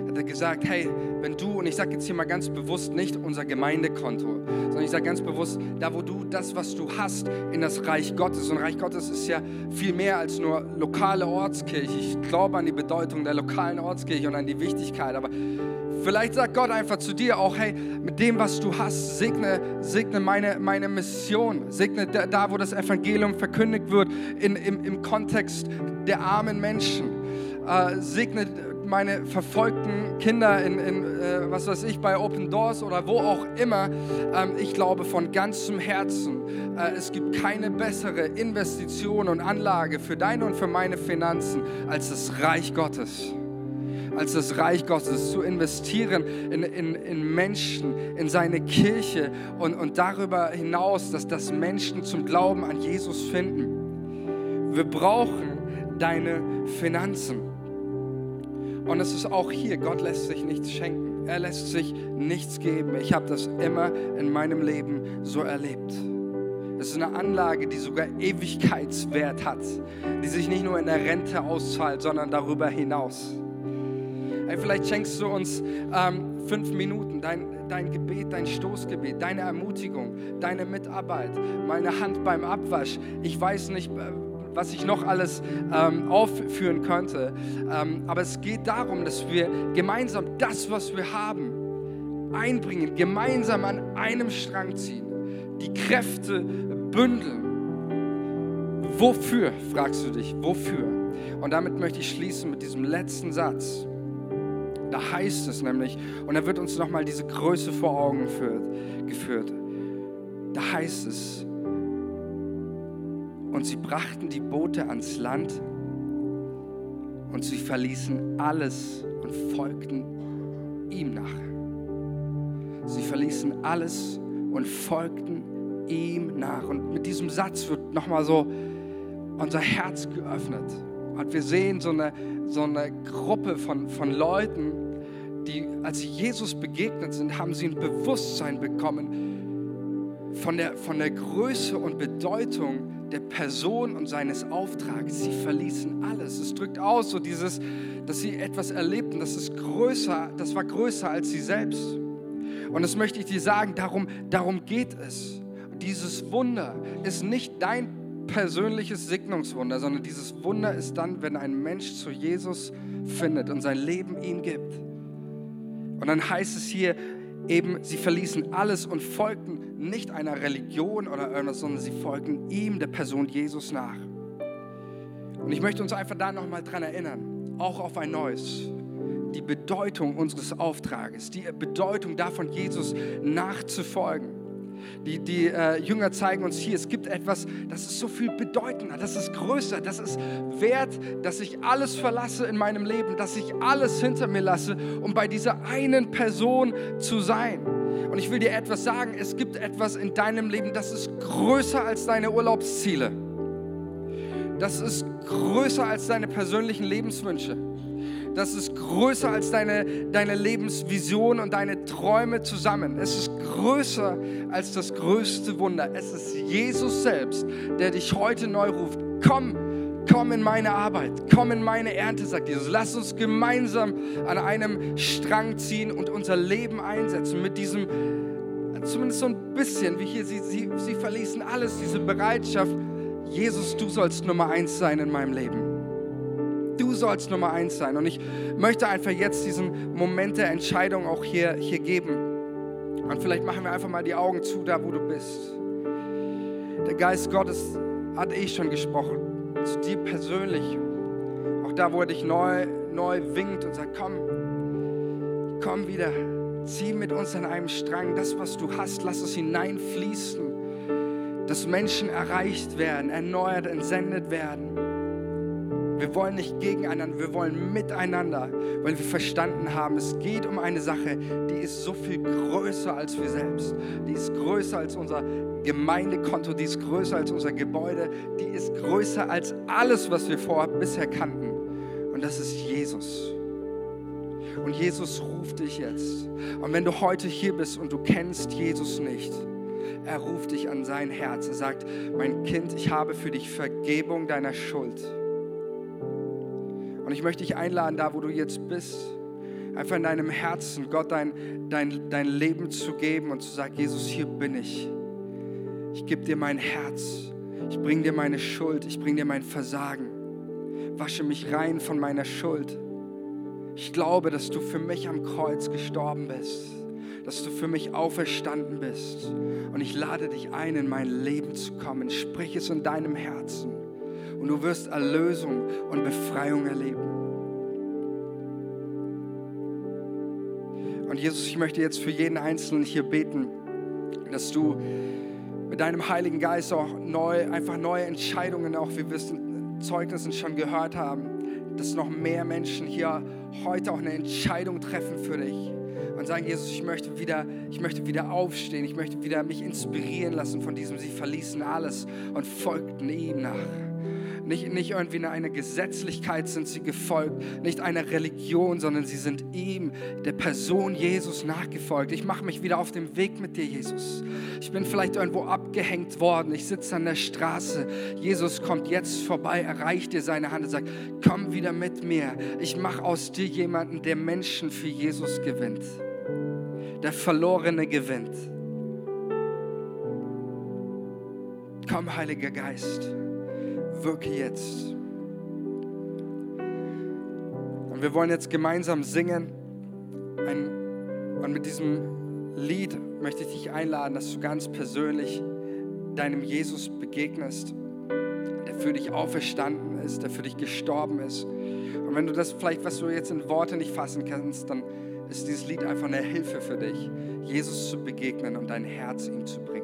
Speaker 1: hat er gesagt, hey, wenn du, und ich sage jetzt hier mal ganz bewusst nicht unser Gemeindekonto, sondern ich sage ganz bewusst, da wo du das, was du hast, in das Reich Gottes, und Reich Gottes ist ja viel mehr als nur lokale Ortskirche. Ich glaube an die Bedeutung der lokalen Ortskirche und an die Wichtigkeit, aber Vielleicht sagt Gott einfach zu dir auch, hey, mit dem, was du hast, segne, segne meine, meine Mission, segne da, da, wo das Evangelium verkündigt wird, in, im, im Kontext der armen Menschen. Äh, segne meine verfolgten Kinder in, in äh, was weiß ich, bei Open Doors oder wo auch immer. Ähm, ich glaube von ganzem Herzen, äh, es gibt keine bessere Investition und Anlage für deine und für meine Finanzen als das Reich Gottes als das Reich Gottes, zu investieren in, in, in Menschen, in seine Kirche und, und darüber hinaus, dass das Menschen zum Glauben an Jesus finden. Wir brauchen deine Finanzen. Und es ist auch hier, Gott lässt sich nichts schenken. Er lässt sich nichts geben. Ich habe das immer in meinem Leben so erlebt. Es ist eine Anlage, die sogar Ewigkeitswert hat, die sich nicht nur in der Rente auszahlt, sondern darüber hinaus. Hey, vielleicht schenkst du uns ähm, fünf Minuten, dein, dein Gebet, dein Stoßgebet, deine Ermutigung, deine Mitarbeit, meine Hand beim Abwasch. Ich weiß nicht, äh, was ich noch alles ähm, aufführen könnte. Ähm, aber es geht darum, dass wir gemeinsam das, was wir haben, einbringen, gemeinsam an einem Strang ziehen, die Kräfte bündeln. Wofür, fragst du dich, wofür? Und damit möchte ich schließen mit diesem letzten Satz. Da heißt es nämlich, und da wird uns nochmal diese Größe vor Augen geführt. Da heißt es, und sie brachten die Boote ans Land und sie verließen alles und folgten ihm nach. Sie verließen alles und folgten ihm nach. Und mit diesem Satz wird nochmal so unser Herz geöffnet. Und wir sehen so eine, so eine Gruppe von, von Leuten, die, als sie Jesus begegnet sind, haben sie ein Bewusstsein bekommen von der, von der Größe und Bedeutung der Person und seines Auftrags. Sie verließen alles. Es drückt aus, so dieses, dass sie etwas erlebten, das ist größer, das war größer als sie selbst. Und das möchte ich dir sagen, darum, darum geht es. dieses Wunder ist nicht dein persönliches Segnungswunder, sondern dieses Wunder ist dann, wenn ein Mensch zu Jesus findet und sein Leben ihm gibt. Und dann heißt es hier eben, sie verließen alles und folgten nicht einer Religion oder irgendwas, sondern sie folgen ihm, der Person Jesus nach. Und ich möchte uns einfach da nochmal dran erinnern, auch auf ein neues, die Bedeutung unseres Auftrages, die Bedeutung davon, Jesus nachzufolgen. Die, die äh, Jünger zeigen uns hier, es gibt etwas, das ist so viel bedeutender, das ist größer, das ist wert, dass ich alles verlasse in meinem Leben, dass ich alles hinter mir lasse, um bei dieser einen Person zu sein. Und ich will dir etwas sagen, es gibt etwas in deinem Leben, das ist größer als deine Urlaubsziele. Das ist größer als deine persönlichen Lebenswünsche. Das ist größer als deine, deine Lebensvision und deine Träume zusammen. Es ist größer als das größte Wunder. Es ist Jesus selbst, der dich heute neu ruft. Komm, komm in meine Arbeit, komm in meine Ernte, sagt Jesus. Lass uns gemeinsam an einem Strang ziehen und unser Leben einsetzen mit diesem, zumindest so ein bisschen, wie hier, sie, sie, sie verließen alles, diese Bereitschaft. Jesus, du sollst Nummer eins sein in meinem Leben. Du sollst Nummer eins sein. Und ich möchte einfach jetzt diesen Moment der Entscheidung auch hier, hier geben. Und vielleicht machen wir einfach mal die Augen zu, da wo du bist. Der Geist Gottes hat eh schon gesprochen, zu dir persönlich. Auch da, wo er dich neu, neu winkt und sagt, komm, komm wieder, zieh mit uns an einem Strang. Das, was du hast, lass es hineinfließen. Dass Menschen erreicht werden, erneuert, entsendet werden. Wir wollen nicht gegeneinander, wir wollen miteinander, weil wir verstanden haben, es geht um eine Sache, die ist so viel größer als wir selbst. Die ist größer als unser Gemeindekonto, die ist größer als unser Gebäude, die ist größer als alles, was wir vorher bisher kannten. Und das ist Jesus. Und Jesus ruft dich jetzt. Und wenn du heute hier bist und du kennst Jesus nicht, er ruft dich an sein Herz. Er sagt, mein Kind, ich habe für dich Vergebung deiner Schuld. Und ich möchte dich einladen, da wo du jetzt bist, einfach in deinem Herzen Gott dein, dein, dein Leben zu geben und zu sagen, Jesus, hier bin ich. Ich gebe dir mein Herz. Ich bringe dir meine Schuld. Ich bringe dir mein Versagen. Wasche mich rein von meiner Schuld. Ich glaube, dass du für mich am Kreuz gestorben bist, dass du für mich auferstanden bist. Und ich lade dich ein, in mein Leben zu kommen. Sprich es in deinem Herzen und du wirst Erlösung und Befreiung erleben. Und Jesus, ich möchte jetzt für jeden Einzelnen hier beten, dass du mit deinem Heiligen Geist auch neu, einfach neue Entscheidungen, auch wie wir es in Zeugnissen schon gehört haben, dass noch mehr Menschen hier heute auch eine Entscheidung treffen für dich und sagen, Jesus, ich möchte wieder, ich möchte wieder aufstehen, ich möchte wieder mich inspirieren lassen von diesem, sie verließen alles und folgten ihm nach. Nicht, nicht irgendwie eine Gesetzlichkeit sind sie gefolgt, nicht einer Religion, sondern sie sind ihm, der Person Jesus nachgefolgt. Ich mache mich wieder auf dem Weg mit dir, Jesus. Ich bin vielleicht irgendwo abgehängt worden. Ich sitze an der Straße. Jesus kommt jetzt vorbei, erreicht dir seine Hand und sagt, komm wieder mit mir. Ich mache aus dir jemanden, der Menschen für Jesus gewinnt. Der Verlorene gewinnt. Komm, Heiliger Geist wirke jetzt. Und wir wollen jetzt gemeinsam singen. Ein, und mit diesem Lied möchte ich dich einladen, dass du ganz persönlich deinem Jesus begegnest, der für dich auferstanden ist, der für dich gestorben ist. Und wenn du das vielleicht, was du jetzt in Worte nicht fassen kannst, dann ist dieses Lied einfach eine Hilfe für dich, Jesus zu begegnen und dein Herz ihm zu bringen.